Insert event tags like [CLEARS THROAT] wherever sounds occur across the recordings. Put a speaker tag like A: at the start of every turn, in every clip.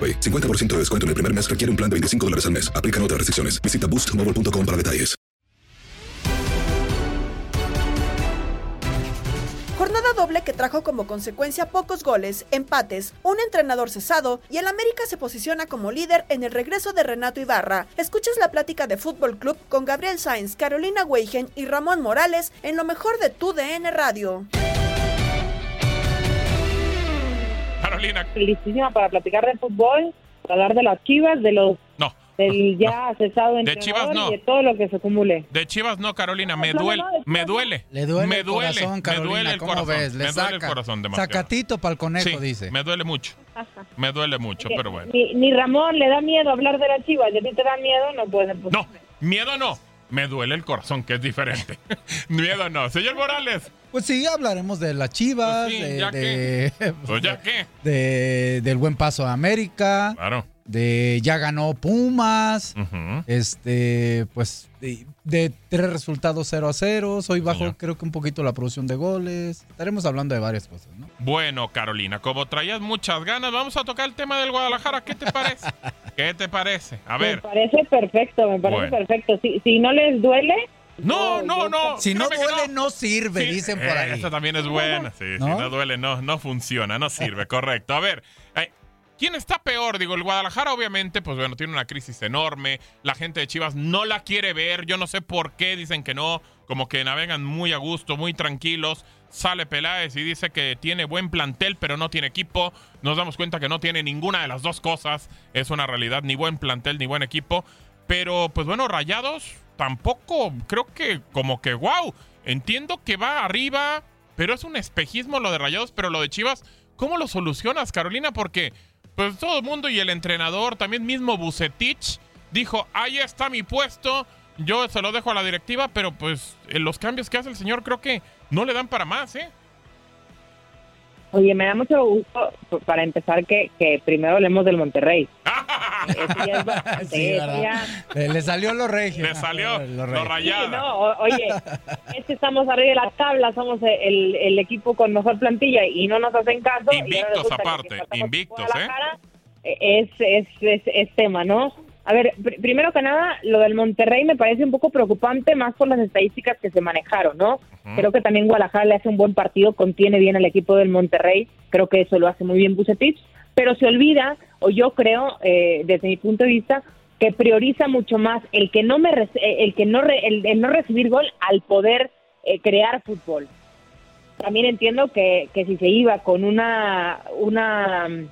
A: AroPay. 50% de descuento en el primer mes requiere un plan de 25 dólares al mes. Aplican otras restricciones. Visita boostmobile.com para detalles.
B: Jornada doble que trajo como consecuencia pocos goles, empates, un entrenador cesado y el América se posiciona como líder en el regreso de Renato Ibarra. Escuchas la plática de Fútbol Club con Gabriel Sainz, Carolina Weigen y Ramón Morales en lo mejor de tu DN Radio.
C: Carolina.
D: Listísima para platicar de fútbol, para hablar de las chivas, de los
C: No.
D: del ya cesado
C: De
D: entrenador
C: Chivas no.
D: y de todo lo que se acumule.
C: De Chivas no, Carolina, me
D: No, no,
C: duele,
D: no,
C: me duele.
E: Le duele
C: me
E: el
C: duele,
E: corazón,
C: me
E: Carolina,
C: duele el
E: ¿cómo
C: corazón.
E: ves? Le
C: me duele el
E: saca.
C: corazón demasiado.
E: Sacatito para el conejo,
C: Sí,
E: dice.
C: me duele mucho. Me duele mucho,
D: Que
C: pero bueno.
D: Ni, ni Ramón le da miedo hablar de las chivas, y a ti te da miedo, no puede posible.
C: No, miedo no. Me duele el corazón, que es diferente. [LAUGHS] miedo no. Señor Morales.
E: Pues sí, hablaremos de las chivas,
C: Pues sí,
E: de,
C: ¿ya
E: de- [LAUGHS]
C: Pues ya qué.
E: de- del buen paso a América,
C: Claro.
E: de ya ganó Pumas,
C: Ujú.
E: este, pues de, de tres resultados 0 a 0. Hoy bajó
C: Señor.
E: creo que un poquito la producción de goles. Estaremos hablando de varias cosas, ¿no?
C: Bueno, Carolina, como traías muchas ganas, vamos a tocar el tema del Guadalajara. ¿Qué te parece? [LAUGHS] ¿Qué te parece? A
D: Me
C: ver.
D: parece perfecto, me parece
C: Bueno.
D: perfecto. Si, si no les duele,
C: No, no, no.
E: Si no duele, no, sirve,
C: Sí,
E: dicen por ahí.
C: También es buena. Sí,
E: ¿No?
C: si no duele, no, no funciona, no sirve, [LAUGHS] correcto. A ver, eh, ¿quién está peor? Digo, el Guadalajara, obviamente, pues bueno, tiene una crisis enorme. La gente de Chivas no la quiere ver. Yo no sé por qué dicen que no. Como que navegan muy a gusto, muy tranquilos. Sale Peláez y dice que tiene buen plantel, pero no tiene equipo. Nos damos cuenta que no tiene ninguna de las dos cosas. Es una realidad, ni buen plantel, ni buen equipo. Pero, pues bueno, Rayados tampoco creo que como que, wow, entiendo que va arriba, pero es un espejismo lo de Rayados, pero lo de Chivas, ¿cómo lo solucionas, Carolina? Porque, pues todo el mundo y el entrenador, también mismo Bucetich, dijo, ahí está mi puesto, yo se lo dejo a la directiva, pero pues en los cambios que hace el señor creo que no le dan para más, ¿eh?
D: oye, me da mucho gusto, para empezar, que, que primero hablemos del Monterrey. Eso ya es bastante,
E: Sí,
D: eso
E: ¿verdad?
D: ya-
E: Le, le salió lo regio.
C: Le salió
E: Lo
C: lo.
D: Sí, no, o- oye, es que estamos arriba de la tabla, somos el, el equipo con mejor plantilla y no nos hacen caso. y
C: Invictos
D: que
C: aparte, invictos, ¿eh?
D: Guadalajara, eh, Es, es, es, es tema, ¿no? A ver, pr- primero que nada, lo del Monterrey me parece un poco preocupante, más por las estadísticas que se manejaron, ¿no? Creo que también Guadalajara le hace un buen partido, contiene bien al equipo del Monterrey, creo que eso lo hace muy bien Bucetich, pero se olvida, o yo creo, eh, desde mi punto de vista, que prioriza mucho más el que no me eh, el que no re- el, no recibir gol al poder eh, crear fútbol. También entiendo que, que si se iba con una una mm,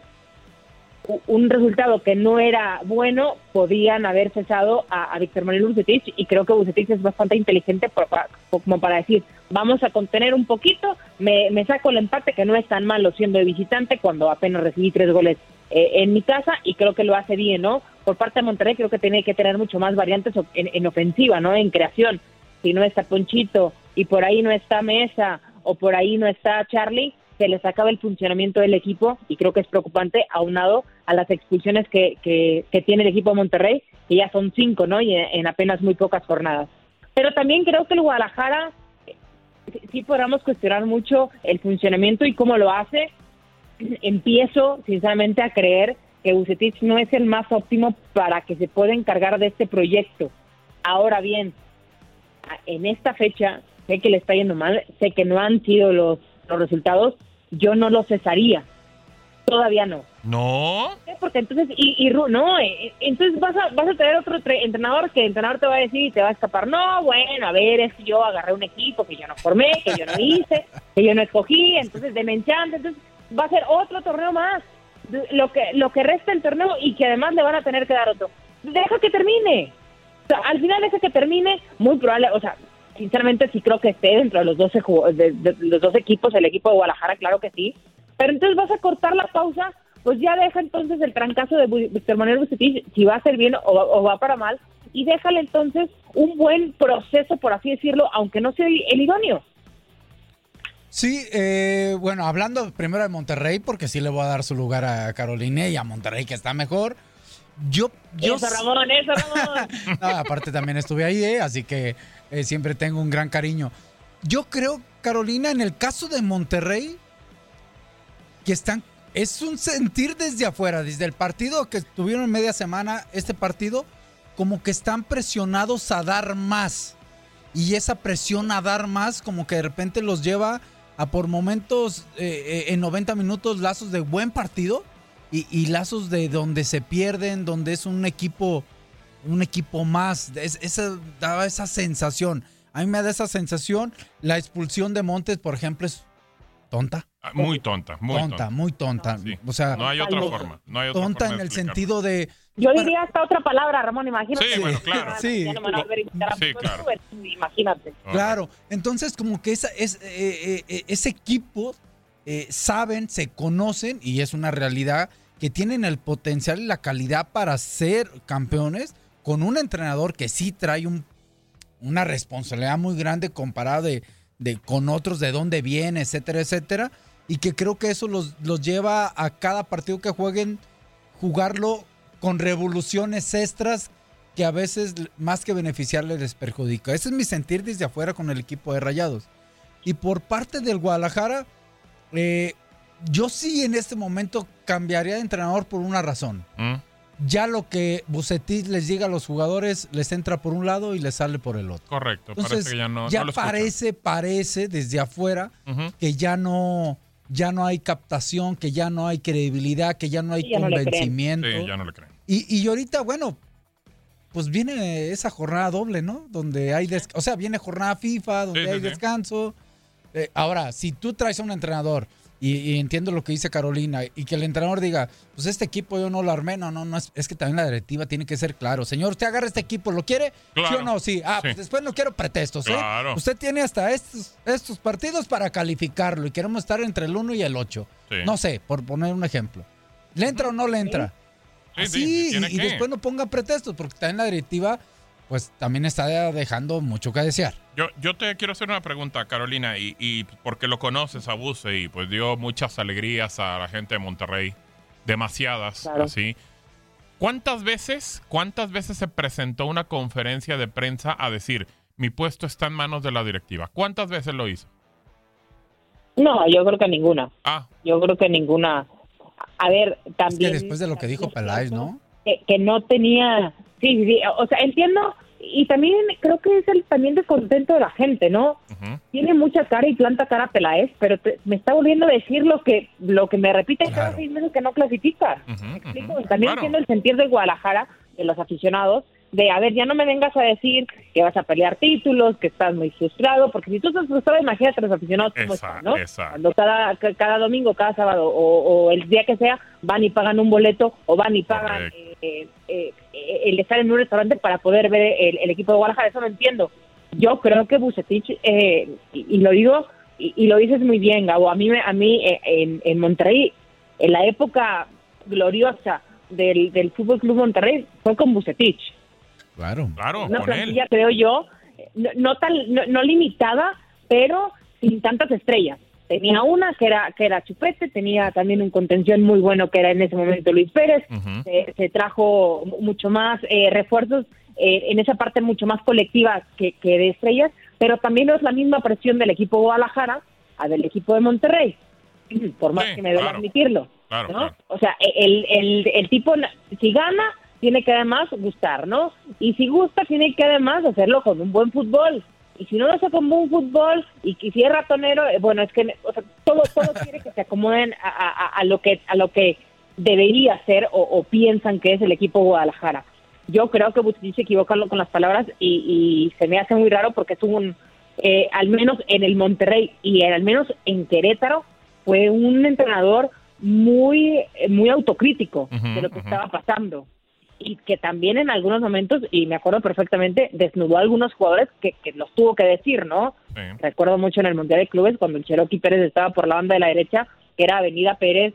D: un resultado que no era bueno, podían haber cesado a, a Víctor Manuel Bucetich y creo que Bucetich es bastante inteligente por- como para decir, vamos a contener un poquito, me, me saco el empate que no es tan malo siendo de visitante cuando apenas recibí tres goles eh, en mi casa y creo que lo hace bien, ¿no? Por parte de Monterrey creo que tiene que tener mucho más variantes en, en ofensiva, ¿no? En creación. Si no está Ponchito y por ahí no está Mesa o por ahí no está Charlie, se les acaba el funcionamiento del equipo y creo que es preocupante aunado a las expulsiones que, que, que tiene el equipo de Monterrey, que ya son cinco, ¿no? Y en, en apenas muy pocas jornadas. Pero también creo que el Guadalajara eh, sí- podamos cuestionar mucho el funcionamiento y cómo lo hace. Empiezo, sinceramente, a creer que Bucetich no es el más óptimo para que se pueda encargar de este proyecto. Ahora bien, en esta fecha, sé que le está yendo mal, sé que no han sido los, los resultados, yo no lo cesaría. Todavía no.
C: No.
D: Porque entonces, y, y Ru- no, eh, eh, entonces vas a, vas a tener otro tre- entrenador que el entrenador te va a decir y te va a escapar, no, bueno, a ver, es que yo agarré un equipo que yo no formé, que yo no hice, que yo no escogí, entonces de menchante, entonces va a ser otro torneo más, lo que, lo que resta el torneo y que además le van a tener que dar otro. Deja que termine. O sea, al final deja que termine, muy probable, o sea, sinceramente sí creo que esté dentro de los 12, ju- de, de los dos equipos, el equipo de Guadalajara, claro que sí, pero entonces vas a cortar la pausa, pues ya deja entonces el trancazo de Víctor Manuel Bucetich, si va a ser bien o, o va para mal, y déjale entonces un buen proceso, por así decirlo, aunque no sea el idóneo.
E: Sí, eh, bueno, hablando primero de Monterrey, porque sí le voy a dar su lugar a Carolina y a Monterrey, que está mejor. Yo, yo
D: Eso, Ramón, eso, [LAUGHS] Ramón.
E: No, aparte también estuve ahí, eh, así que eh, siempre tengo un gran cariño. Yo creo, Carolina, en el caso de Monterrey, que están, es un sentir desde afuera, desde el partido que tuvieron media semana, este partido, como que están presionados a dar más. Y esa presión a dar más, como que de repente los lleva a por momentos, eh, eh, en 90 minutos, lazos de buen partido y, y lazos de donde se pierden, donde es un equipo un equipo más. Es- esa, daba esa sensación. A mí me da esa sensación. La expulsión de Montes, por ejemplo, es tonta.
C: Ah, Muy tonta, muy
E: tonta,
C: tonta.
E: muy tonta.
C: Sí.
E: O sea,
C: No hay otra forma. No hay otra
E: tonta
C: forma
E: en el sentido de.
D: Yo diría hasta otra palabra, Ramón, imagínate.
C: Sí, bueno, claro. [LAUGHS]
E: Sí.
D: Ya no me van a volver a invitar a
C: Sí,
D: fútbol,
C: claro.
D: pues, Imagínate.
E: Claro. Entonces, como que esa, es, eh, eh, eh, ese equipo eh, saben, se conocen y es una realidad que tienen el potencial y la calidad para ser campeones con un entrenador que sí trae un, una responsabilidad muy grande comparada de, de- con otros, de dónde viene, etcétera, etcétera. Y que creo que eso los, los lleva a cada partido que jueguen, jugarlo con revoluciones extras que a veces más que beneficiarle les perjudica. Ese es mi sentir desde afuera con el equipo de Rayados. Y por parte del Guadalajara, eh, yo sí en este momento cambiaría de entrenador por una razón.
C: Mm.
E: Ya lo que Bucetich les diga a los jugadores les entra por un lado y les sale por el otro.
C: Correcto.
E: Entonces,
C: parece que ya no,
E: ya
C: no lo escuchan.
E: parece, parece desde afuera que ya no, ya no hay captación, que ya no hay credibilidad, que ya no hay
D: Sí, ya no le creen.
E: convencimiento.
C: Sí, ya no le creen.
E: Y, y ahorita, bueno, pues viene esa jornada doble, ¿no? Donde hay, des- o sea, viene jornada FIFA, donde
C: Sí,
E: hay
C: sí.
E: descanso. Eh, ahora, si tú traes a un entrenador, y, y entiendo lo que dice Carolina, y que el entrenador diga, pues este equipo yo no lo armé, no, no, no, es, es que también la directiva tiene que ser claro. Señor, usted agarra este equipo, ¿lo quiere? ¿Sí
C: Claro.
E: o no? Sí. Ah,
C: Sí.
E: pues después no quiero pretextos, ¿eh?
C: Claro.
E: Usted tiene hasta estos, estos partidos para calificarlo y queremos estar entre el 1 y el 8.
C: Sí.
E: No sé, por poner un ejemplo. ¿Le entra o no le entra?
C: Sí,
E: Así,
C: sí,
E: y, y después no ponga pretextos, porque también la directiva, pues también está dejando mucho que desear.
C: Yo, yo te quiero hacer una pregunta, Carolina, y, y porque lo conoces a Buse y pues dio muchas alegrías a la gente de Monterrey, demasiadas,
D: Claro.
C: así. ¿Cuántas veces, cuántas veces se presentó una conferencia de prensa a decir mi puesto está en manos de la directiva? ¿Cuántas veces lo hizo?
D: No, yo creo que ninguna.
C: Ah,
D: Yo creo que ninguna. A ver,
E: Es
D: también.
E: que después de lo que dijo Peláez, ¿no?
D: que, que no tenía, sí, sí, sí, o sea, entiendo, y también creo que es el también descontento de la gente, ¿no? Tiene mucha cara y planta cara Peláez, pero te- me está volviendo a decir lo que lo que me repite cada
E: Claro.
D: seis meses que no clasifica.
C: Ujú,
D: ¿Me explico? También
C: Claro.
D: entiendo el sentir de Guadalajara, de los aficionados, de, a ver, ya no me vengas a decir que vas a pelear títulos, que estás muy frustrado, porque si tú estás frustrado, imagínate a los aficionados están, ¿no?
C: exacto.
D: Cuando cada, ca- cada domingo, cada sábado o, o el día que sea, van y pagan un boleto o van y pagan eh, eh, eh, el estar en un restaurante para poder ver el, el equipo de Guadalajara, eso lo entiendo. Yo creo que Bucetich, eh, y, y lo digo, y, y lo dices muy bien, Gabo, a mí, me- a mí eh, en, en Monterrey, en la época gloriosa del, del Fútbol Club Monterrey fue con Bucetich.
E: Claro.
C: Claro,
D: Una
C: con él.
D: plantilla, creo yo, no, no tan no, no limitada, pero sin tantas estrellas. Tenía una que era que era Chupete, tenía también un contención muy bueno que era en ese momento Luis Pérez. Se, se trajo mu- mucho más eh, refuerzos eh, en esa parte mucho más colectiva que, que de estrellas, pero también no es la misma presión del equipo Guadalajara a del equipo de Monterrey, [CLEARS THROAT] por más
C: Sí,
D: que me
C: claro.
D: admitirlo.
C: Claro,
D: ¿no?
C: claro.
D: O sea, el, el, el tipo, si gana, tiene que además gustar, ¿no? Y si gusta, tiene que además hacerlo con un buen fútbol. Y si no lo hace con buen fútbol y que si es ratonero, eh, bueno, es que o sea, todo, todo [LAUGHS] quiere que se acomoden a, a- a lo que a lo que debería ser o, o piensan que es el equipo Guadalajara. Yo creo que Bucetich se equivoca con las palabras y, y se me hace muy raro porque es un, eh, al menos en el Monterrey y al menos en Querétaro, fue un entrenador muy, eh, muy autocrítico de lo que estaba pasando. Y que también en algunos momentos, y me acuerdo perfectamente, desnudó a algunos jugadores que, que los tuvo que decir, ¿no?
C: Sí.
D: Recuerdo mucho en el Mundial de Clubes cuando el Cherokee Pérez estaba por la banda de la derecha, que era Avenida Pérez,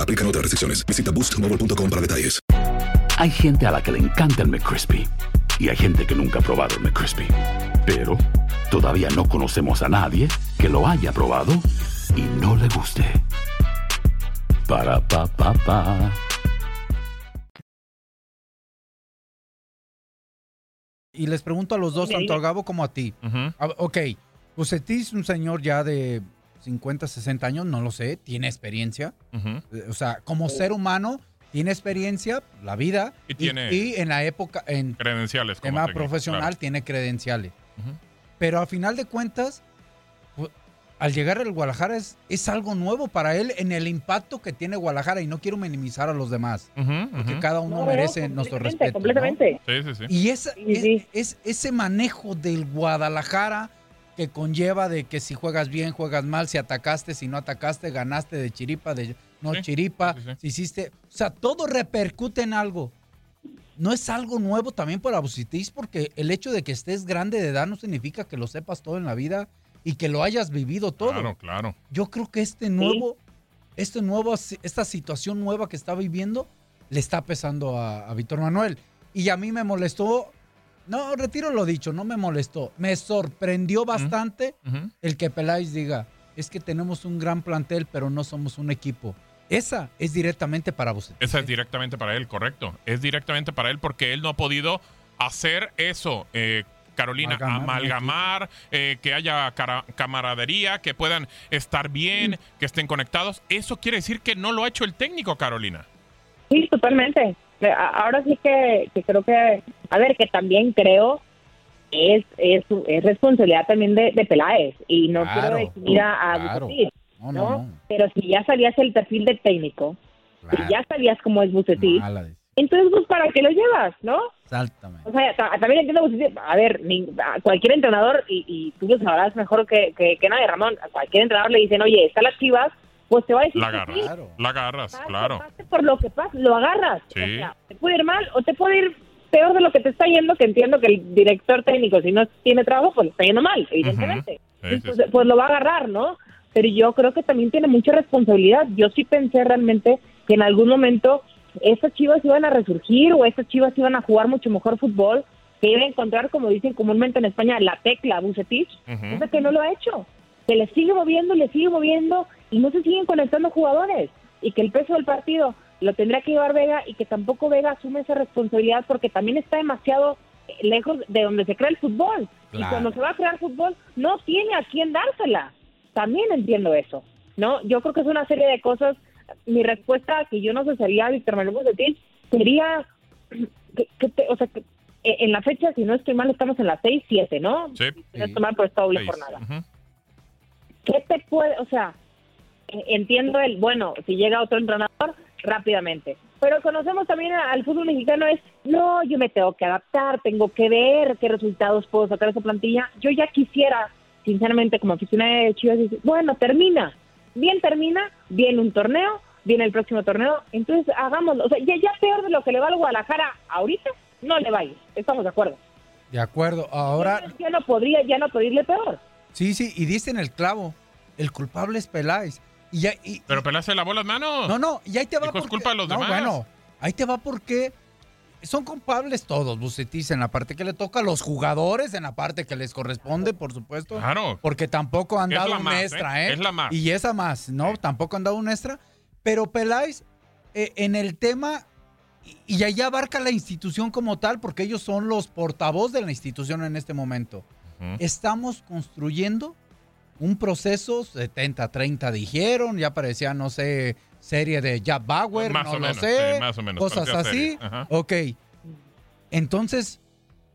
A: Aplican otras restricciones. Visita boostmobile.com para detalles.
F: Hay gente a la que le encanta el McCrispy y hay gente que nunca ha probado el McCrispy. Pero todavía no conocemos a nadie que lo haya probado y no le guste. Para pa pa pa.
E: Y les pregunto a los dos, tanto a Gabo como a ti.
C: Ujú.
E: A- ok, Bucetich es un señor ya de 50, 60 años, no lo sé, tiene experiencia.
C: Ujú.
E: Eh, O sea, como ser humano, tiene experiencia, la vida.
C: Y tiene-
E: y en la época, en
C: Credenciales
E: tema
C: técnico,
E: profesional,
C: claro.
E: tiene credenciales.
C: Ujú.
E: Pero a final de cuentas, al llegar al Guadalajara es, es algo nuevo para él en el impacto que tiene Guadalajara. Y no quiero minimizar a los demás,
C: Ujú,
E: porque
C: ujú.
E: cada uno
D: No, no,
E: merece nuestro
D: completamente,
E: respeto. ¿no?
D: Completamente.
C: Sí, sí, sí.
E: Y esa-
D: Sí,
E: es, es- ese manejo del Guadalajara que conlleva de que si juegas bien, juegas mal, si atacaste, si no atacaste, ganaste de chiripa, de no
C: Sí,
E: chiripa,
C: sí, sí.
E: si hiciste... O sea, todo repercute en algo. No es algo nuevo también para Bucitis porque el hecho de que estés grande de edad no significa que lo sepas todo en la vida y que lo hayas vivido todo.
C: Claro, claro.
E: Yo creo que este nuevo, este nuevo, esta situación nueva que está viviendo le está pesando a, a Víctor Manuel. Y a mí me molestó, no, retiro lo dicho, no me molestó, me sorprendió bastante el que Peláez diga, es que tenemos un gran plantel, pero no somos un equipo. Esa es directamente para vos.
C: Esa es directamente para él, correcto. Es directamente para él porque él no ha podido hacer eso. eh, Carolina,
E: Amalgamar,
C: amalgamar, eh, que haya camaradería, que puedan estar bien, que estén conectados. Eso quiere decir que no lo ha hecho el técnico, Carolina.
D: Sí, totalmente. Eh, Ahora sí que, que creo que, a ver, que también creo es, es, es responsabilidad también de, de Peláez y no
E: Claro,
D: quiero definir a, a
E: claro. No,
D: ¿no?
E: no, no.
D: Pero si ya sabías el perfil del técnico,
E: Claro.
D: si ya sabías cómo es Bucetich, entonces pues para qué lo llevas, ¿no?
E: Exactamente.
D: O sea, ta- también entiendo, Bucetich, a ver, ni- a cualquier entrenador, y, y tú lo sabrás mejor que, que, que nadie, Ramón, a cualquier entrenador le dicen, oye, está las chivas, pues te va a decir
C: La
D: que
C: agarras,
D: sí.
C: la agarras,
D: Pase,
C: claro.
D: pase por lo que pase, lo agarras.
C: Sí.
D: O sea, te puede ir mal o te puede ir peor de lo que te está yendo, que entiendo que el director técnico, si no tiene trabajo, pues le está yendo mal, evidentemente.
C: Sí, sí,
D: Entonces, pues lo va a agarrar, ¿no? Pero yo creo que también tiene mucha responsabilidad. Yo sí pensé realmente que en algún momento estas chivas iban a resurgir o estas chivas iban a jugar mucho mejor fútbol, que iba a encontrar, como dicen comúnmente en España, la tecla Bucetich,
C: Ujú.
D: cosa que no lo ha hecho. Se le sigue moviendo, le sigue moviendo y no se siguen conectando jugadores. Y que el peso del partido lo tendrá que llevar Vega y que tampoco Vega asume esa responsabilidad porque también está demasiado eh, lejos de donde se crea el fútbol. Y cuando se va a crear fútbol, no tiene a quién dársela. También entiendo eso. ¿no? Yo creo que es una serie de cosas. Mi respuesta, que yo no sé sería Víctor Manuel Bucetich, sería [CLEARS THROAT] que, que te- o sea, que, eh, en la fecha, si no estoy mal, estamos en la 6-7, ¿no?
C: Sí.
D: Si no estoy mal, pues está doble
C: Seis.
D: jornada.
C: Ujú.
D: ¿Qué te puede, o sea, entiendo el, bueno, si llega otro entrenador, rápidamente. Pero conocemos también al fútbol mexicano es, no, yo me tengo que adaptar, tengo que ver qué resultados puedo sacar de esa plantilla. Yo ya quisiera, sinceramente, como aficionada de Chivas, decir, bueno, termina, bien termina, viene un torneo, viene el próximo torneo, entonces hagámoslo. O sea, ya, ya peor de lo que le va al Guadalajara ahorita, no le va a ir, estamos de acuerdo.
E: De acuerdo. Ahora,
D: Ya no podría, ya no podría irle peor.
E: sí, sí, y diste en el clavo. El culpable es Peláez. Y ya, y,
C: Pero Peláez se lavó las manos.
E: no, no, y ahí te va porque-
C: culpa de los
E: no,
C: demás.
E: bueno, ahí te va porque son culpables todos, Bucetis, en la parte que le toca, los jugadores en la parte que les corresponde, por supuesto.
C: Claro.
E: Porque tampoco han dado
C: la
E: un
C: más,
E: extra,
C: ¿eh?
E: ¿eh?
C: Es la más.
E: Y esa más, ¿no? Tampoco han dado un extra. Pero Peláez, eh, en el tema, y, y ahí abarca la institución como tal, porque ellos son los portavoz de la institución en este momento. Estamos construyendo un proceso, 70-30 dijeron, ya parecía, no sé, serie de Jack Bauer,
C: Más
E: no
C: o
E: lo
C: menos,
E: sé,
C: sí, más o menos,
E: cosas así. Ok. Entonces,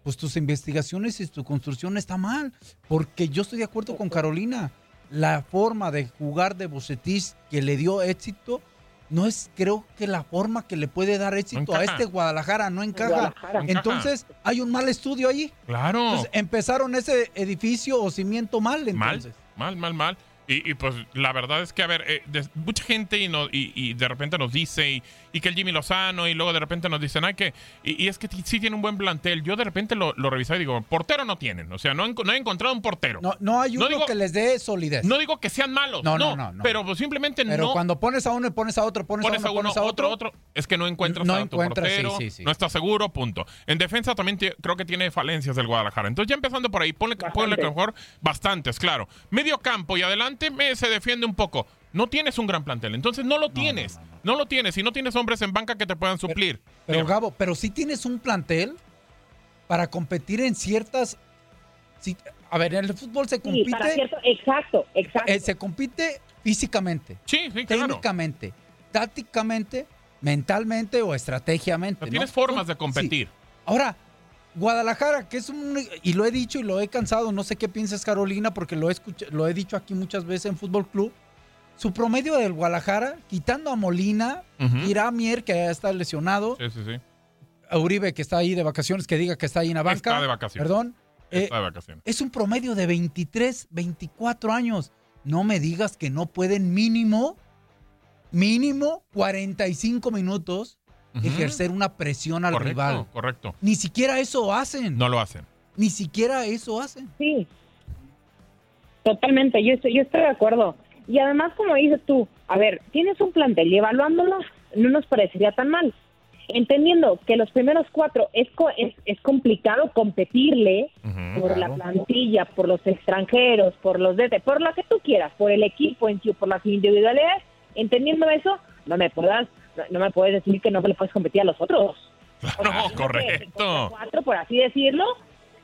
E: pues tus investigaciones y tu construcción está mal, porque yo estoy de acuerdo con Carolina. La forma de jugar de Bucetis que le dio éxito no es, creo que la forma que le puede dar éxito a este Guadalajara no encaja.
D: Guadalajara.
E: Entonces, hay un mal estudio ahí.
C: Claro.
E: Entonces, empezaron ese edificio o cimiento mal,
C: mal,
E: entonces.
C: mal, mal, mal. Y, y, pues la verdad es que, a ver, eh, mucha gente y, no- y- y de repente nos dice, y, y que el Jimmy Lozano, y luego de repente nos dicen, ay, que. Y, y es que sí tiene un buen plantel. Yo de repente lo, lo revisé y digo, portero no tienen. O sea, no, he enco- no he encontrado un portero.
E: No, no hay
C: No
E: uno
C: digo-
E: que les dé solidez.
C: No digo que sean malos,
E: No,
C: no,
E: no, no, no.
C: pero pues simplemente
E: Pero
C: no.
E: cuando pones a uno y pones a otro, pones,
C: pones
E: a uno, pones a otro,
C: otro, es que no encuentras
E: No
C: a tu
E: encuentras,
C: portero,
E: sí, sí.
C: no estás seguro, punto. En defensa también creo que tiene falencias del Guadalajara. Entonces ya empezando por ahí, ponle, ponle mejor bastantes, claro. Medio campo y adelante me, se defiende un poco. No tienes un gran plantel, entonces no lo tienes. No, lo tienes y no tienes hombres en banca que te puedan suplir.
E: Pero Gabo, pero sí tienes un plantel para competir en ciertas. sí, a ver, en el fútbol se
D: Sí, para
E: compite,
D: cierto, exacto, exacto.
E: eh, se compite físicamente,
C: sí, sí, claro.
E: técnicamente, tácticamente, mentalmente o estrategiamente.
C: Pero
E: ¿no?
C: tienes formas de
E: Sí.
C: competir.
E: Ahora, Guadalajara, que es un. Y lo he dicho y lo he cansado, no sé qué piensas, Carolina, porque lo he, escucha- lo he dicho aquí muchas veces en Fútbol Club. Su promedio del Guadalajara, quitando a Molina,
C: Ujú.
E: Iramier, que ya está lesionado,
C: Sí, sí, sí.
E: a Uribe, que está ahí de vacaciones, que diga que está ahí en la banca.
C: Está de vacaciones.
E: Perdón. eh,
C: Está de vacaciones.
E: es un promedio de 23, 24 años. No me digas que no pueden mínimo, mínimo 45 minutos
C: Ujú.
E: ejercer una presión al
C: Correcto,
E: rival.
C: correcto.
E: Ni siquiera eso hacen.
C: No lo hacen.
E: Ni siquiera eso hacen.
D: Sí, totalmente, yo estoy, yo estoy de acuerdo. Y además, como dices tú, a ver, tienes un plantel y evaluándolo no nos parecería tan mal. Entendiendo que los primeros cuatro es, co- es, es complicado competirle por la plantilla, por los extranjeros, por los DT, por lo que tú quieras, por el equipo en sí, por las individualidades, entendiendo eso, no me puedas, no, no me puedes decir que no le puedes competir a los otros.
C: No,
D: Imagínate,
C: correcto.
D: cuatro, por así decirlo,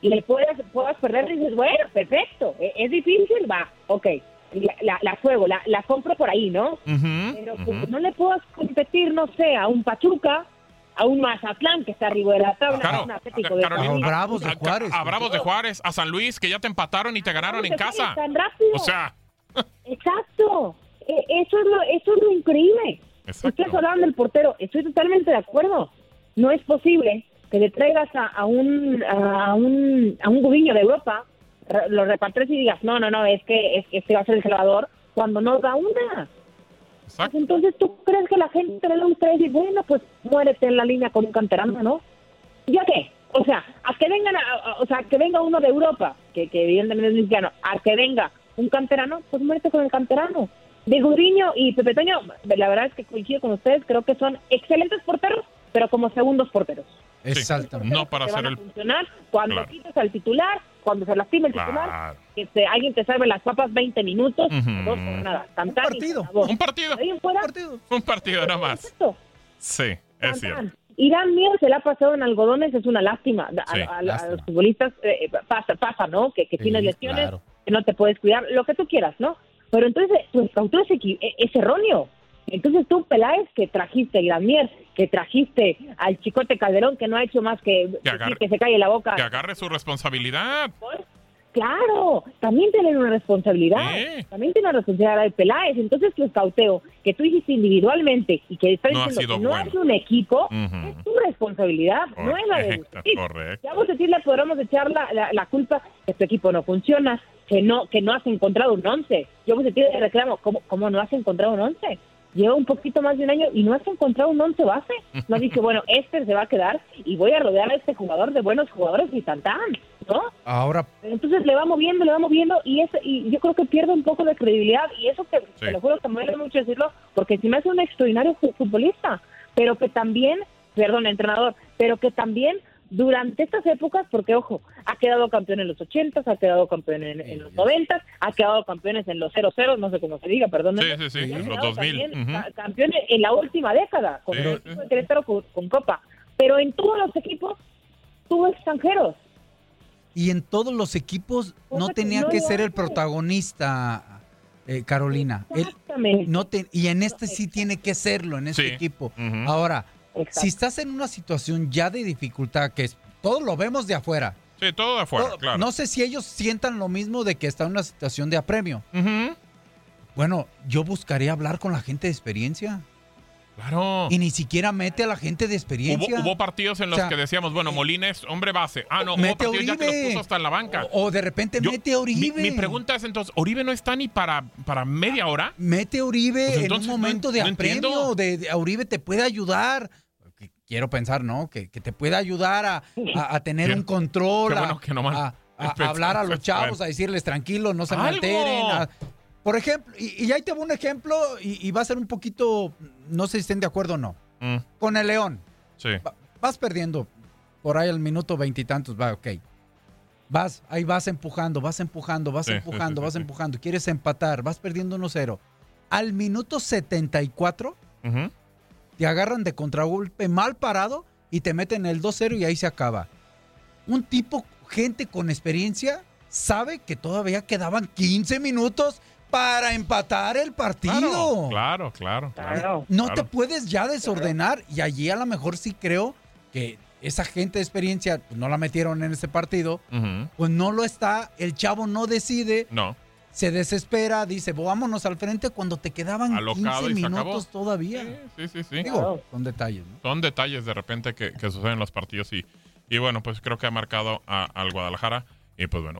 D: y le puedas, puedas perder y dices, bueno, perfecto, e- es difícil, va, ok, la, la, la juego, la, la compro por ahí, ¿no? Pero no le puedas competir, no sé, a un Pachuca, a un Mazatlán que está arriba de la tabla,
C: Claro,
D: a un Atlético de
C: Carolina,
E: A Bravos de
C: a-
E: Juárez.
C: A, Bravos de Juárez, a San Luis, que ya te empataron y te ganaron en casa.
D: Tan rápido.
C: O sea,
D: Exacto. E- Eso es lo, eso es lo increíble.
C: Exacto.
D: Ustedes hablaban del portero. Estoy totalmente de acuerdo. No es posible que le traigas a, a un a un a un gudiño de Europa, re- lo repartes y digas, no, no, no, es que es, este va a ser el Salvador, cuando no da una. Entonces, ¿tú crees que la gente le gusta decir, bueno, pues muérete en la línea con un canterano, ¿no? ¿Ya qué? O sea, a que vengan, a- a- o sea, que venga uno de Europa, que, que evidentemente es mexicano, a que venga un canterano, pues muérete con el canterano. De Gudiño y Pepe Toño, la verdad es que coincido con ustedes, creo que son excelentes porteros, pero como segundos porteros.
E: Exactamente.
C: No para hacer
D: a
C: el...
D: funcionar cuando
C: Claro.
D: quites al titular, cuando se lastime el titular,
C: Claro.
D: que te- alguien te salve las papas 20 minutos,
C: Ujú.
D: dos por nada. Un partido.
C: Un partido. Un partido nada más. Sí, es cierto.
D: Irán Mier se le ha pasado en algodones, es una lástima. A,
C: Sí,
D: a- a
C: lástima.
D: los futbolistas eh, pasa, pasa, ¿no? Que, que
E: Sí,
D: tienes lesiones,
E: claro.
D: que no te puedes cuidar, lo que tú quieras, ¿no? Pero entonces tu escauteo es, equi- e- es erróneo. Entonces tú, Peláez, que trajiste Mier, que trajiste al Chicote Calderón, que no ha hecho más que, decir
C: agarre-
D: que se calle la boca.
C: Que agarre su responsabilidad.
D: Claro, también tienen una responsabilidad. También tiene una responsabilidad de Peláez. Entonces, tu escauteo que tú hiciste individualmente y que
C: No ha
D: diciendo
C: sido
D: que no
C: bueno.
D: es un equipo, es tu responsabilidad, no es la de
C: Correcto.
D: Ya a Bucetich le podremos echar la, la, la culpa que tu equipo no funciona, que no que no has encontrado un once. Yo Bucetich le reclamo, ¿cómo, ¿cómo no has encontrado un once? Lleva un poquito más de un año y no has encontrado un once base. No [LAUGHS] dice, bueno, este se va a quedar y voy a rodear a este jugador de buenos jugadores y tan tan, ¿no?
E: Ahora,
D: Entonces le va moviendo, le va moviendo y ese, y yo creo que pierde un poco de credibilidad y eso que
E: Sí.
D: te lo juro que me duele mucho decirlo porque si me hace un extraordinario fu- futbolista, pero que también, perdón, entrenador, pero que también durante estas épocas, porque ojo, ha quedado campeón en los 80, ha quedado campeón en, en los 90, ha quedado campeones en los 00, no sé cómo se diga, perdón.
C: Sí, sí, sí, en los 2000. Ujú.
D: Campeón en la última década, con
C: Sí,
D: el equipo de Querétaro con, con Copa, pero en todos los equipos tuvo extranjeros.
E: y en todos los equipos no tenía
D: no
E: que ser el protagonista, eh, Carolina. Él
D: Exactamente.
E: no te- y en este sí tiene que serlo, en este
C: Sí.
E: equipo. Ahora,
D: Exacto.
E: si estás en una situación ya de dificultad, que es, todos lo vemos de afuera.
C: Sí, todo de afuera,
E: Todo-
C: claro.
E: No sé si ellos sientan lo mismo de que está en una situación de apremio. Bueno, yo buscaría hablar con la gente de experiencia.
C: Claro.
E: Y ni siquiera mete a la gente de
C: Hubo,
E: experiencia.
C: hubo partidos en los
E: O sea,
C: que decíamos, bueno, Molina es hombre base. Ah, no, hubo
E: Mete a
C: partidos ya que los
E: Uribe.
C: puso hasta en la banca.
E: O, o de repente
C: Yo-
E: mete a Uribe.
C: Mi, mi pregunta es entonces, ¿Oribe no está ni para, para media hora?
E: Mete a Uribe
C: Pues
E: en un
C: no
E: momento
C: en-
E: de
C: no
E: apremio. De, de- te puede ayudar. Quiero pensar, ¿no? Que, que te puede ayudar a, a- a tener un control, a-
C: bueno que
E: a, a- hablar a los chavos, a decirles tranquilos, no se me alteren. por ejemplo, y, y ahí te va un ejemplo y, y va a ser un poquito, no sé si estén de acuerdo o no.
C: Mm,
E: Con el León,
C: sí.
E: va- vas perdiendo por ahí al minuto veintitantos, va, ok. Vas, ahí vas empujando, vas empujando, vas
C: Sí,
E: empujando,
C: sí,
E: vas empujando, quieres empatar, vas perdiendo 1-0. Al minuto 74
C: Ujú.
E: Te agarran de contragolpe mal parado y te meten el 2-0 y ahí se acaba. Un tipo, gente con experiencia, sabe que todavía quedaban 15 minutos para empatar el partido.
C: Claro, claro, claro.
D: Claro.
E: No
C: claro.
E: te puedes ya desordenar y allí a lo mejor sí creo que esa gente de experiencia pues, no la metieron en ese partido, pues no lo está, el chavo no decide,
C: No.
E: Se desespera, dice, vámonos al frente cuando te quedaban
C: Alocado
E: 15
C: y se acabó.
E: minutos todavía.
C: Sí, sí, sí.
E: Digo, son detalles, ¿no?
C: Son detalles de repente que, que suceden en los partidos y, y bueno, pues creo que ha marcado a- al Guadalajara y pues bueno.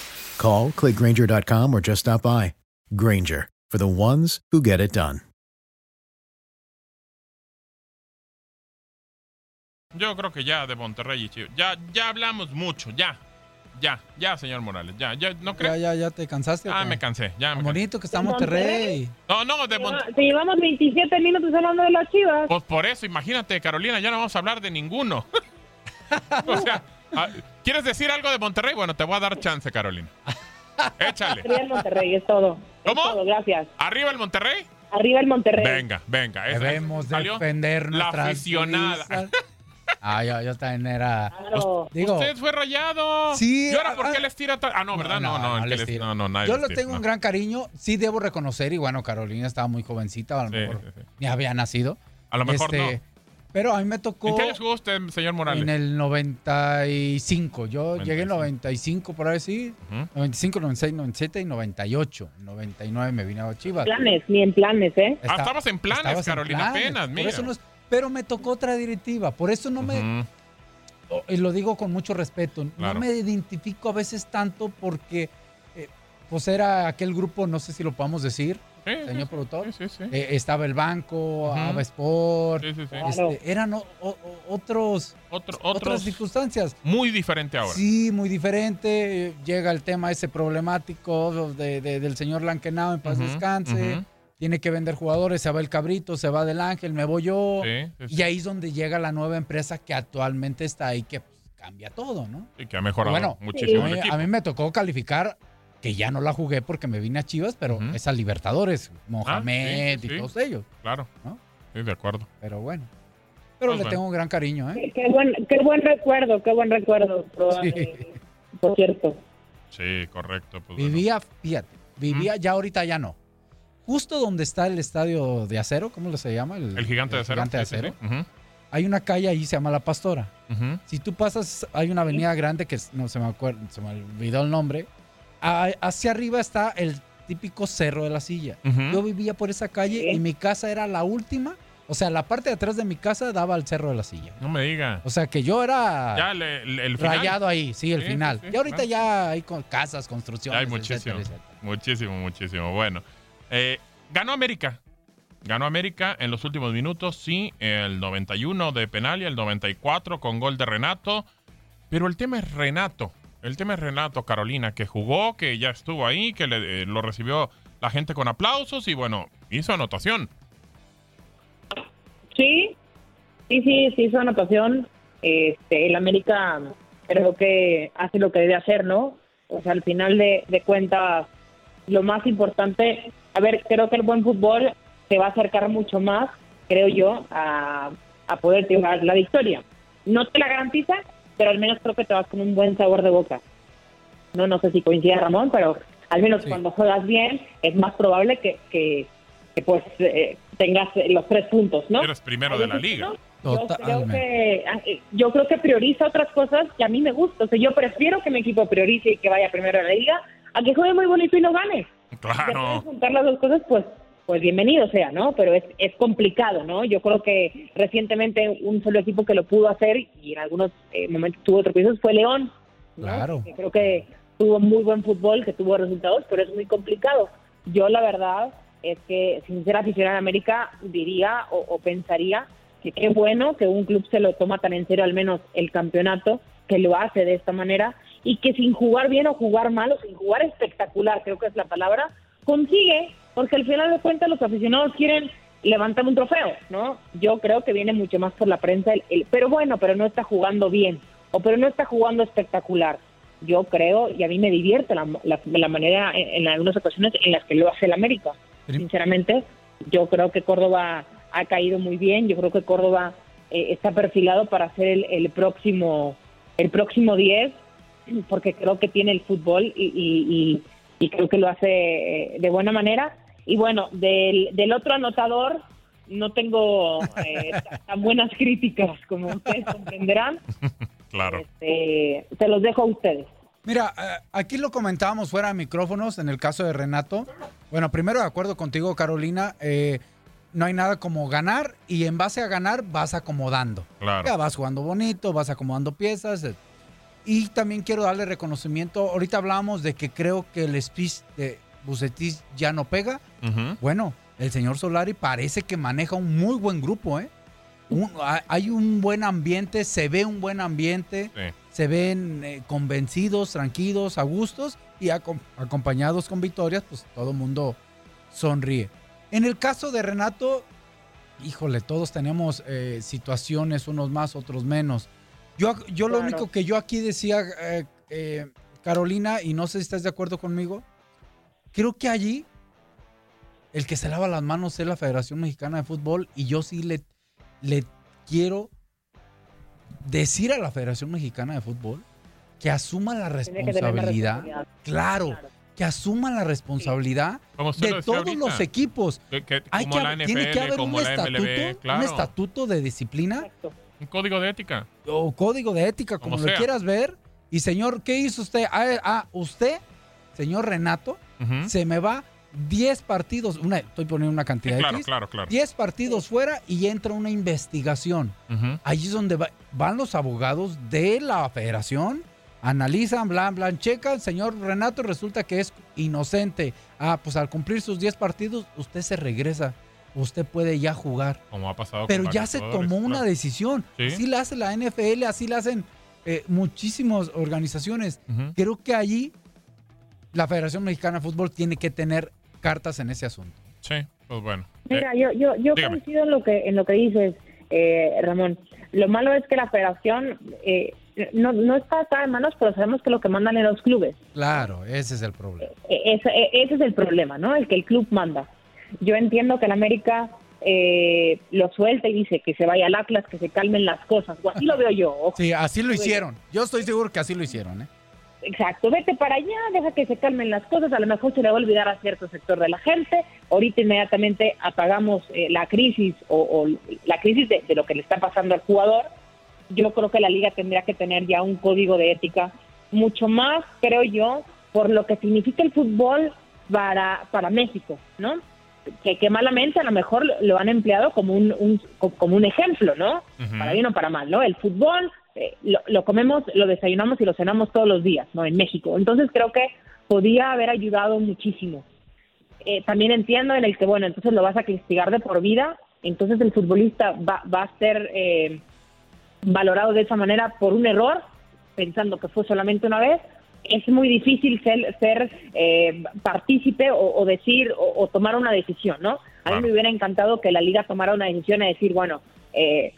G: Call, clickgranger.com, or just stop by. Granger, for the ones who get it done.
C: Yo creo que ya de Monterrey y Chivas. Ya, ya hablamos mucho, ya. Ya, ya, señor Morales. Ya, ya, ¿no
E: Ya,
C: crees?
E: ya, ya te cansaste.
C: Ah, me cansé, ya me cansé.
E: Bonito que está Monterrey.
C: No, no, de Monterrey.
D: Te llevamos 27 minutos hablando de las chivas.
C: Pues por eso, imagínate, Carolina, ya no vamos a hablar de ninguno. [LAUGHS] o sea, ¿quieres decir algo de Monterrey? Bueno, te voy a dar chance, Carolina. [LAUGHS] Échale.
D: Arriba el Monterrey, es todo.
C: ¿Cómo?
D: Es todo, gracias.
C: ¿Arriba el Monterrey?
D: Arriba el Monterrey.
C: Venga, venga. esa-
E: Debemos
C: ¿salió?
E: defender
C: La aficionada.
E: Ah, yo, yo también era.
D: Claro.
E: Digo,
C: Usted fue rayado.
E: Sí,
C: ¿Y ahora por
E: ah,
C: qué les tira Ah, no, ¿verdad? No, no,
E: les
C: les- no, no, nadie
E: Yo lo
C: tira,
E: tengo
C: no.
E: un gran cariño. Sí debo reconocer, y bueno, Carolina estaba muy jovencita, a lo
C: Sí,
E: mejor
C: sí, sí.
E: ni había nacido.
C: A lo mejor
E: Este,
C: no.
E: Pero a mí me tocó
C: ¿En qué años jugó usted, señor Morales?
E: en el 95. Yo llegué en 95, por ahí sí.
C: Ujú.
E: 95, 96, 97 y 98. En 99 me vine a Chivas.
D: Planes, ni en planes, ¿eh?
C: Ah, estabas en planes,
E: estabas en
C: Carolina,
E: planes,
C: apenas,
E: por
C: mira.
E: eso no es- pero me tocó otra directiva. Por eso no me.
C: Ujú.
E: o- Y lo digo con mucho respeto.
C: Claro.
E: No me identifico a veces tanto porque. Pues era aquel grupo, no sé si lo podemos decir,
C: Sí,
E: señor
C: sí,
E: productor.
C: sí, sí, sí.
E: Eh, estaba el banco,
C: Ujú.
E: Ava Sport.
C: Sí, sí, sí.
E: este, eran o- o- otros,
C: Otro-
E: otras circunstancias.
C: muy diferente ahora.
E: Sí, muy diferente. Llega el tema ese problemático de- de- del señor Lankenau, en paz descanse. Tiene que vender jugadores, se va el cabrito, se va del ángel, me voy yo.
C: Sí, sí, sí.
E: Y ahí es donde llega la nueva empresa que actualmente está ahí, que pues, cambia todo, ¿no?
C: Y que ha mejorado
E: Bueno,
C: muchísimo
E: a
C: el
E: mí,
C: equipo.
E: a mí me tocó calificar, que ya no la jugué porque me vine a Chivas, pero
C: Ujú.
E: es a Libertadores, Mohamed
C: Ah, sí,
E: y
C: sí.
E: todos ellos,
C: Claro.
E: ¿no?
C: Sí, de acuerdo.
E: Pero bueno. Pero
C: Pues
E: le
C: bueno.
E: tengo un gran cariño, ¿eh?
D: Qué, qué buen, qué buen recuerdo, qué buen recuerdo. por-
E: Sí.
D: Por cierto.
C: Sí, correcto. Pues bueno.
E: Vivía, fíjate, vivía, ya ahorita ya no. Justo donde está el estadio de acero, ¿cómo se llama?
C: El gigante de acero.
E: gigante de
C: Sí, sí,
E: acero.
C: sí. Ujú,
E: Hay una calle ahí, se llama La Pastora.
C: ujú.
E: Si tú pasas, hay una avenida grande que no se me acuerda, se me olvidó el nombre. Hacia arriba está el típico cerro de la silla. Yo vivía por esa calle y mi casa era la última. O sea, la parte de atrás de mi casa daba al cerro de la silla.
C: No me diga.
E: O sea, que yo era
C: Ya le- el, el final.
E: rayado ahí, sí, el
C: Sí,
E: final.
C: sí, sí,
E: y ahorita
C: claro.
E: ya hay con casas,
C: Ya
E: construcciones.
C: hay
E: etcétera,
C: muchísimo.
E: etcétera.
C: Muchísimo, muchísimo. Bueno. eh, ganó América. Ganó América en los últimos minutos, sí. El 91 de penal y el 94 con gol de Renato. Pero el tema es Renato. El tema es Renato Carolina, que jugó, que ya estuvo ahí, que le- eh, lo recibió la gente con aplausos y bueno, hizo anotación.
D: Sí, sí, sí, sí, su anotación. Este, el América creo que hace lo que debe hacer, ¿no? O sea, al final de, de cuentas, lo más importante, a ver, creo que el buen fútbol se va a acercar mucho más, creo yo, a, a poder llevar la victoria. No te la garantiza, pero al menos creo que te vas con un buen sabor de boca. No, no sé si coincide Ramón, pero al menos cuando juegas bien es más probable que, que, que, pues eh, tengas los tres puntos, ¿no?
C: Eres primero de la liga.
D: Yo creo, que, eh, yo creo que prioriza otras cosas que a mí me gusta. O sea, yo prefiero que mi equipo priorice y que vaya primero a la liga a que juegue muy bonito y no gane. Si
C: Claro.
D: juntar las dos cosas, pues pues bienvenido sea, ¿no? Pero es, es complicado, ¿no? Yo creo que recientemente un solo equipo que lo pudo hacer y en algunos eh, momentos tuvo tropiezos fue León. ¿no?
E: Claro.
D: Que creo que tuvo muy buen fútbol, que tuvo resultados, pero es muy complicado. Yo la verdad es que sin ser aficionada a América diría o, o pensaría que qué bueno que un club se lo toma tan en serio al menos el campeonato, que lo hace de esta manera y que sin jugar bien o jugar mal o sin jugar espectacular, creo que es la palabra, consigue, porque al final de cuentas los aficionados quieren levantar un trofeo, ¿no? Yo creo que viene mucho más por la prensa, el, el- pero bueno, pero no está jugando bien, o pero no está jugando espectacular. Yo creo, y a mí me divierte la, la- la manera en, en algunas ocasiones en las que lo hace el América. Sinceramente, yo creo que Córdoba ha caído muy bien, yo creo que Córdoba eh, está perfilado para ser el, el próximo el próximo 10 porque creo que tiene el fútbol y, y- y- y creo que lo hace eh, de buena manera. Y bueno, del, del otro anotador no tengo eh, [LAUGHS] tan buenas críticas como ustedes comprenderán. [LAUGHS]
C: Claro.
D: Eh, se los dejo a ustedes.
E: Mira, eh, aquí lo comentábamos fuera de micrófonos en el caso de Renato. Bueno, primero de acuerdo contigo, Carolina. eh, no hay nada como ganar y en base a ganar vas acomodando.
C: Claro.
E: Ya vas jugando bonito, vas acomodando piezas. eh. Y también quiero darle reconocimiento. Ahorita hablábamos de que creo que el speech de Bucetis ya no pega. Bueno, el señor Solari parece que maneja un muy buen grupo, ¿eh? Un- hay un buen ambiente, se ve un buen ambiente,
C: Sí.
E: se ven eh, convencidos, tranquilos, a gustos y acom- acompañados con victorias, pues todo el mundo sonríe. En el caso de Renato, híjole, todos tenemos eh, situaciones, unos más, otros menos. Yo, yo lo único que yo aquí decía, eh, eh, Carolina, y no sé si estás de acuerdo conmigo, creo que allí el que se lava las manos es la Federación Mexicana de Fútbol y yo sí le, le quiero decir a la Federación Mexicana de Fútbol que asuma la responsabilidad. Claro, que asuma la responsabilidad
C: lo
E: de todos
C: ahorita.
E: los equipos.
C: Que- que-
E: Hay
C: como
E: que
C: la
E: tiene que haber un
C: la
E: estatuto,
C: MLB, claro.
E: un estatuto de disciplina
C: Un código de ética.
E: o código de ética, como,
C: Como
E: lo quieras ver. Y señor, ¿qué hizo usted? Ah, ah, usted, señor Renato, Se me va 10 partidos, una, estoy poniendo una cantidad
C: Sí, claro,
E: X,
C: claro, claro.
E: 10 partidos fuera y entra una investigación. Ahí es donde va- van los abogados de la federación, analizan, blan, blan, checan, señor Renato resulta que es inocente. Ah, pues al cumplir sus 10 partidos, usted se regresa, usted puede ya jugar.
C: Como ha pasado con
E: Pero ya se tomó una decisión.
C: Sí.
E: Así la hace la NFL, así la hacen eh, muchísimas organizaciones. Creo que allí la Federación Mexicana de Fútbol tiene que tener cartas en ese asunto.
C: Sí, pues bueno.
D: Mira, yo, yo, yo
C: dígame.
D: coincido en lo que en lo que dices, eh, Ramón. Lo malo es que la federación eh, no, no está atada en manos, pero sabemos que lo que mandan en los clubes.
E: Claro, ese es el problema.
D: Eh, Ese, eh, ese es el problema, ¿no? El que el club manda. Yo entiendo que el América eh, lo suelta y dice que se vaya al Atlas, que se calmen las cosas. O así lo veo yo. ojo.
E: Sí, así lo hicieron. Yo estoy seguro que así lo hicieron, ¿eh?
D: Exacto, vete para allá, deja que se calmen las cosas, a lo mejor se le va a olvidar a cierto sector de la gente, ahorita inmediatamente apagamos eh, la crisis o, o la crisis de, de lo que le está pasando al jugador, yo creo que la liga tendría que tener ya un código de ética mucho más, creo yo, por lo que significa el fútbol para, para México, ¿no? Que, que malamente a lo mejor lo han empleado como un, un- como un ejemplo, ¿no? para bien o para mal, ¿no? El fútbol eh, lo, lo comemos, lo desayunamos y lo cenamos todos los días, ¿no? En México. Entonces creo que podía haber ayudado muchísimo. Eh, también entiendo en el que, bueno, entonces lo vas a castigar de por vida, entonces el futbolista va, va a ser eh, valorado de esa manera por un error, pensando que fue solamente una vez. Es muy difícil ser, ser eh, partícipe o, o decir o, o tomar una decisión, ¿no? A mí me hubiera encantado que la liga tomara una decisión y decir, bueno, eh,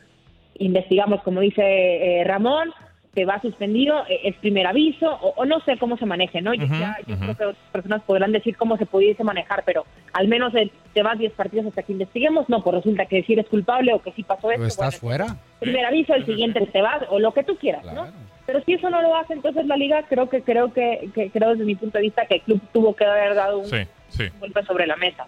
D: investigamos, como dice eh, Ramón, te va suspendido, eh, es primer aviso, o, o no sé cómo se maneje, ¿no? Yo- ya, yo creo que otras personas podrán decir cómo se pudiese manejar, pero al menos eh, te vas 10 partidos hasta que investiguemos, no, pues resulta que si eres culpable o que sí pasó esto,
E: estás
D: bueno,
E: fuera.
D: primer aviso, el siguiente te vas, o lo que tú quieras, ¿no? Pero si eso no lo hace, entonces la liga creo que creo que, que- creo desde mi punto de vista que el club tuvo que haber dado un
C: Sí, sí.
D: golpe sobre la mesa.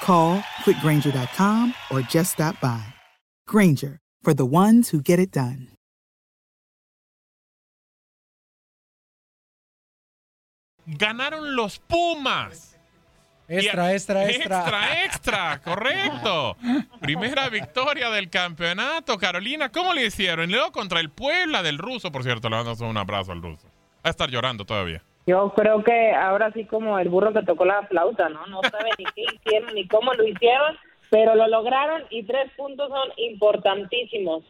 H: Call quickgranger.com or just stop by. Granger, for the ones who get it done.
C: Ganaron los Pumas.
E: Extra,
C: Y-
E: extra, extra.
C: Extra, extra, correcto. Primera victoria del campeonato. Carolina, ¿cómo le hicieron? Y luego contra el Puebla del ruso, por cierto, le mandamos un abrazo al ruso. Va a estar llorando todavía.
D: Yo creo que ahora sí como el burro que tocó la flauta, ¿no? No sabe ni qué hicieron ni cómo lo hicieron, pero lo lograron y tres puntos son importantísimos.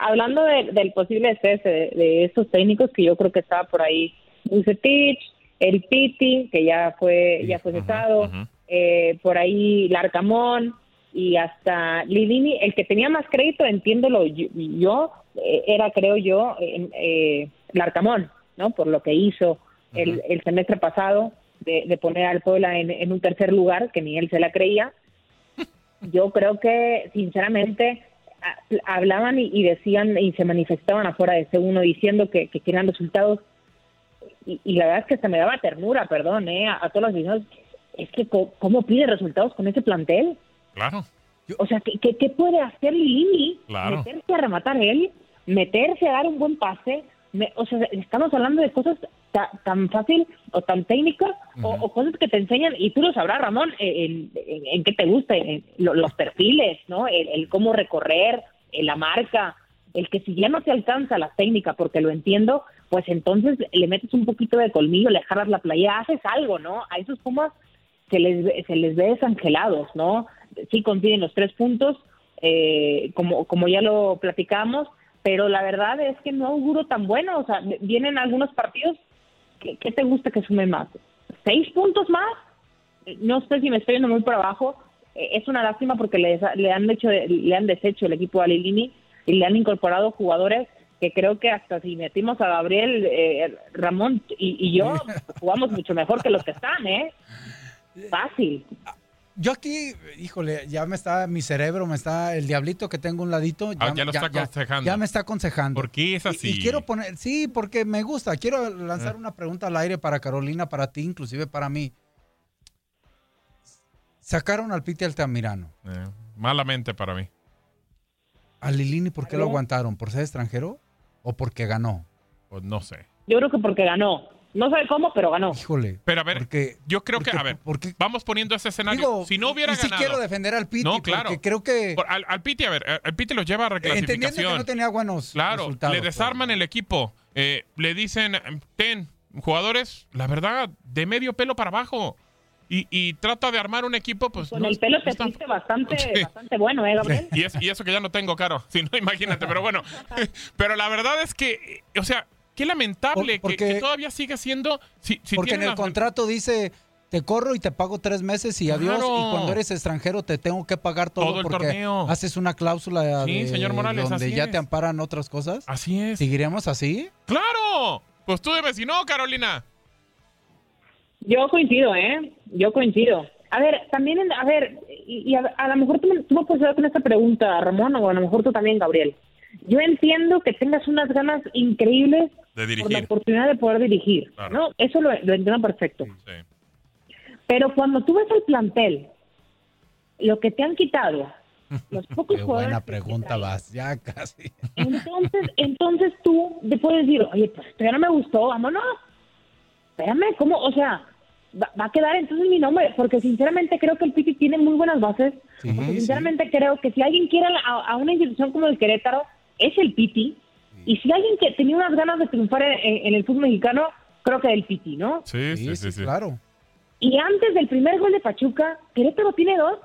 D: Hablando de- del posible cese de, de estos técnicos que yo creo que estaba por ahí, Bucetich, el Piti, que ya fue ya fue cesado, eh, por ahí Larcamón y hasta Lidini, el que tenía más crédito, entiéndolo yo, yo, eh, era creo yo eh, Larcamón, ¿no? Por lo que hizo el, el semestre pasado de, de poner al Puebla en, en un tercer lugar, que ni él se la creía. Yo creo que, sinceramente, a- hablaban y, y decían y se manifestaban afuera de C1 diciendo que, que querían resultados. Y, y la verdad es que se me daba ternura, perdón, ¿eh? a, a todos los aficionados. Es que, ¿cómo pide resultados con ese plantel?
C: Claro.
D: O sea, ¿qué, qué, qué puede hacer Lilini?
C: Claro.
D: Meterse a rematar él, meterse a dar un buen pase. Me- o sea, estamos hablando de cosas ta- tan fácil o tan técnicas o, o cosas que te enseñan, y tú lo sabrás, Ramón, en, en, en qué te gusta, en lo- los perfiles, ¿no? El, el cómo recorrer, en la marca, el que si ya no te alcanza la técnica, porque lo entiendo, pues entonces le metes un poquito de colmillo, le jalas la playa, haces algo, ¿no? A esos Pumas se les ve, se les ve desangelados, ¿no? Sí consiguen los tres puntos, eh, como, como ya lo platicamos, pero la verdad es que no auguro tan bueno, o sea, vienen algunos partidos, ¿qué, qué te gusta que sume más? ¿Seis puntos más? No sé si me estoy yendo muy por abajo, eh, es una lástima porque le, le han hecho, le han deshecho el equipo a Lilini y le han incorporado jugadores que creo que hasta si metimos a Gabriel, eh, Ramón y, y yo, [LAUGHS] jugamos mucho mejor que los que están, ¿eh? Fácil.
E: Yo aquí, híjole, ya me está, mi cerebro me está, el diablito que tengo a un ladito.
C: Ah, ya lo está aconsejando.
E: Ya, me está aconsejando.
C: ¿Por qué es
E: Y-
C: así?
E: Y, quiero poner, sí, porque me gusta. Quiero lanzar una pregunta al aire para Carolina, para ti, inclusive para mí. Sacaron al Piti Altamirano.
C: Eh, malamente para mí.
E: A Lilini, ¿por qué lo aguantaron? ¿Por ser extranjero o porque ganó?
C: Pues no sé.
D: Yo creo que porque ganó. No sé cómo, pero ganó.
E: Híjole.
C: Pero a ver, yo creo que, a ver, vamos poniendo ese escenario.
E: Digo,
C: si no hubiera
E: y sí
C: ganado.
E: quiero defender al Piti,
C: No, claro.
E: porque creo que-
C: Por- al, al Piti, a ver, eh, al Piti lo lleva a
E: Entendiendo
C: reclasificación.
E: que no tenía buenos
C: Claro,
E: resultados.
C: le desarman el equipo. eh, le dicen, ten, jugadores, la verdad, de medio pelo para abajo. Y, y trata de armar un equipo, pues.
D: Con
C: no-
D: el pelo te
C: está-
D: fuiste bastante, [LAUGHS]
C: Sí.
D: bastante bueno, ¿eh, Gabriel?
C: y, es- y eso que ya no tengo, caro. [LAUGHS] Si no, imagínate. Pero bueno, [LAUGHS] pero la verdad es que, eh, o sea, qué lamentable
E: Por-
C: que-
E: porque-
C: que, todavía sigue siendo. Si, si
E: Porque en el contrato dice, te corro y te pago tres meses y adiós.
C: Claro.
E: Y cuando eres extranjero te tengo que pagar todo,
C: Todo el
E: porque
C: torneo.
E: haces una cláusula
C: Sí,
E: de-
C: señor Morales,
E: donde ya
C: es.
E: te amparan otras cosas.
C: Así es.
E: ¿Seguiríamos así?
C: ¡Claro! Pues tú dime si no, Carolina.
D: Yo coincido, ¿eh? Yo coincido. A ver, también, en- a ver, y, y a, a lo mejor tú, me- tú me puedes ayudar con esta pregunta, Ramón, o a lo mejor tú también, Gabriel. Yo entiendo que tengas unas ganas increíbles
C: De
D: por la
C: dirigir.
D: oportunidad de poder dirigir,
C: Claro.
D: ¿no? Eso lo, lo entiendo perfecto. Pero cuando tú ves el plantel lo que te han quitado, los [LAUGHS] pocos
E: Qué
D: jugadores
E: buena pregunta vas, ya casi. [LAUGHS]
D: Entonces, entonces tú te puedes decir, oye, pues esto ya no me gustó, vámonos. Espérame, ¿cómo? O sea, va, va a quedar entonces mi nombre, porque sinceramente creo que el Piti tiene muy buenas bases.
E: Sí,
D: porque
E: sí.
D: sinceramente creo que si alguien quiere a, a una institución como el Querétaro, es el Piti. Y si alguien que tenía unas ganas de triunfar en, en- el fútbol mexicano, creo que el Piti, ¿no?
C: Sí, sí, sí. sí.
E: Claro.
D: Y antes del primer gol de Pachuca, Querétaro tiene dos.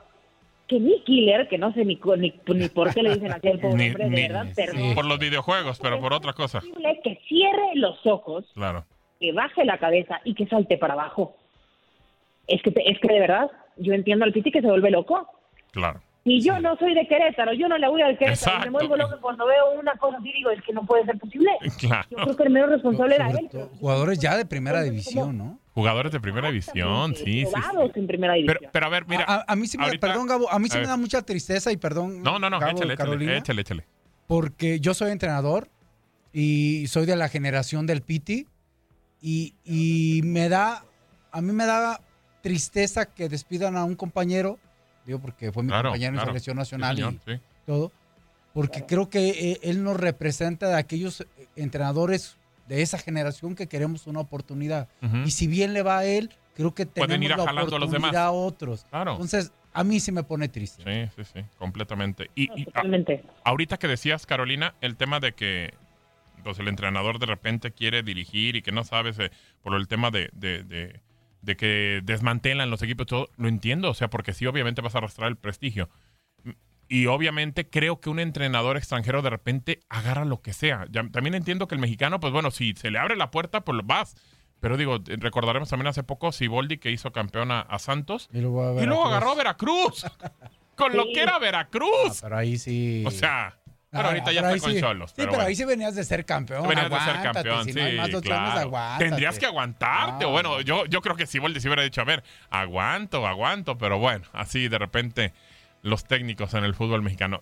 D: Que ni Killer, que no sé ni, co- ni, ni por qué le dicen así al pobre [LAUGHS]
C: Ni-
D: hombre, de verdad, perdón.
C: Por los videojuegos, pero por otra cosa.
D: posible que cierre los ojos,
C: Claro.
D: que baje la cabeza y que salte para abajo. Es que, te- es que de verdad, yo entiendo al Piti que se vuelve loco.
C: Claro.
D: Y yo no soy de Querétaro, yo no le voy al Querétaro. Me vuelvo loco cuando veo una cosa así, digo, es que no puede ser posible. [LAUGHS]
C: Claro.
D: Yo creo que el menos responsable era él.
E: Jugadores ya de primera división, ¿no?
C: Jugadores de primera división, sí, sí.
D: en primera división.
C: Pero, pero a ver, mira.
E: A, mí sí me,
C: ahorita-
E: perdón, Gabo, a mí sí
C: a
E: me da mucha tristeza y perdón.
C: No, no, no,
E: Gabo,
C: échale, échale,
E: Carolina,
C: échale, échale.
E: Porque yo soy entrenador y soy de la generación del Piti y, y me da, a mí me da tristeza que despidan a un compañero, digo porque fue mi
C: Claro,
E: compañero
C: claro.
E: en selección
C: Sí,
E: nacional
C: señor,
E: y
C: sí.
E: todo, porque creo que eh, él nos representa de aquellos eh, entrenadores de esa generación que queremos una oportunidad.
C: Ujú.
E: Y si bien le va a él, creo que
C: Pueden
E: tenemos
C: ir
E: la
C: jalando a los demás.
E: oportunidad a otros.
C: Claro.
E: Entonces, a mí sí me pone triste.
C: Sí, sí, sí, completamente. Y, y a-
D: Totalmente.
C: ahorita que decías, Carolina, el tema de que pues, el entrenador de repente quiere dirigir y que no sabes eh, por el tema de, de, de- de que desmantelan los equipos, todo, lo entiendo, o sea, porque sí, obviamente vas a arrastrar el prestigio. Y obviamente creo que un entrenador extranjero de repente agarra lo que sea. Ya- también entiendo que el mexicano, pues bueno, si se le abre la puerta, pues vas. Pero digo, eh, recordaremos también hace poco Siboldi que hizo campeón a, a Santos.
E: Y luego, a
C: Y luego agarró a Veracruz. Con lo
D: Sí.
C: que era
E: Ah,
C: Veracruz.
E: pero ahí sí.
C: O sea, pero
E: Ah,
C: ahorita ya está con
E: sí.
C: Cholos.
E: Sí,
C: pero bueno.
E: ahí sí venías de ser campeón.
C: Venías de ser campeón,
E: si
C: sí,
E: no más
C: claro. Tendrías que aguantarte. o bueno, yo, yo creo que Siboldi se hubiera dicho, a ver, aguanto, aguanto, pero bueno, así de repente los técnicos en el fútbol mexicano.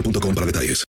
A: boostmobile.com para detalles.